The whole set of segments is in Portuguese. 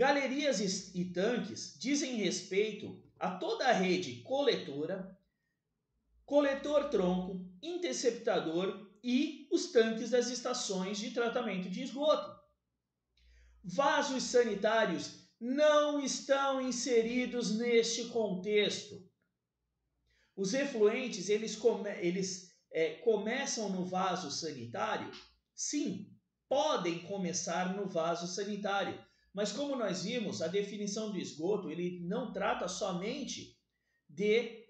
Galerias e tanques dizem respeito a toda a rede coletora, coletor-tronco, interceptador e os tanques das estações de tratamento de esgoto. Vasos sanitários não estão inseridos neste contexto. Os efluentes eles, come, eles é, começam no vaso sanitário? Sim, podem começar no vaso sanitário. Mas como nós vimos, a definição do esgoto ele não trata somente de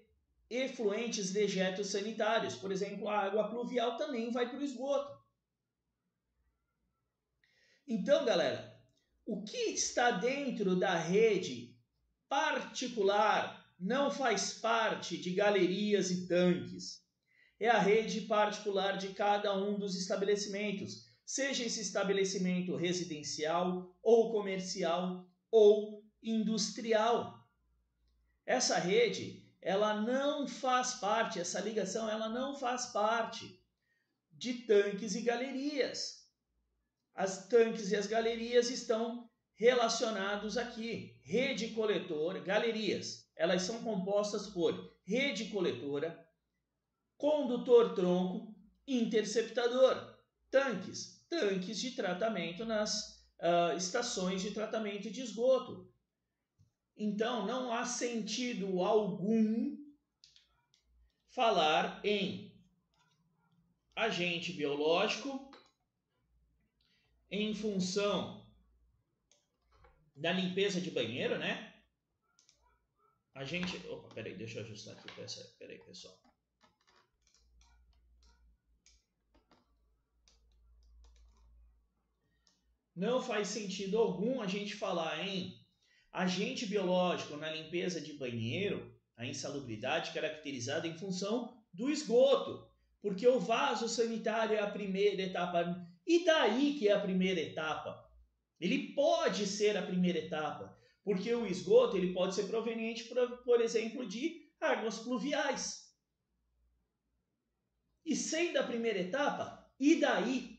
efluentes dejetos sanitários. Por exemplo, a água pluvial também vai para o esgoto. Então, galera, o que está dentro da rede particular não faz parte de galerias e tanques. É a rede particular de cada um dos estabelecimentos, seja esse estabelecimento residencial ou comercial ou industrial. Essa rede, ela não faz parte, essa ligação, ela não faz parte de tanques e galerias. As tanques e as galerias estão relacionados aqui. Rede coletora, galerias, elas são compostas por rede coletora, condutor tronco, interceptador, tanques, tanques de tratamento nas uh, estações de tratamento de esgoto. Então, não há sentido algum falar em agente biológico em função da limpeza de banheiro, né? A gente. Opa, peraí, deixa eu ajustar aqui. Peraí, pessoal. Não faz sentido algum a gente falar em agente biológico na limpeza de banheiro, a insalubridade caracterizada em função do esgoto, porque o vaso sanitário é a primeira etapa. E daí que é a primeira etapa? Ele pode ser a primeira etapa, porque o esgoto ele pode ser proveniente, por, exemplo, de águas pluviais. E sendo a primeira etapa, e daí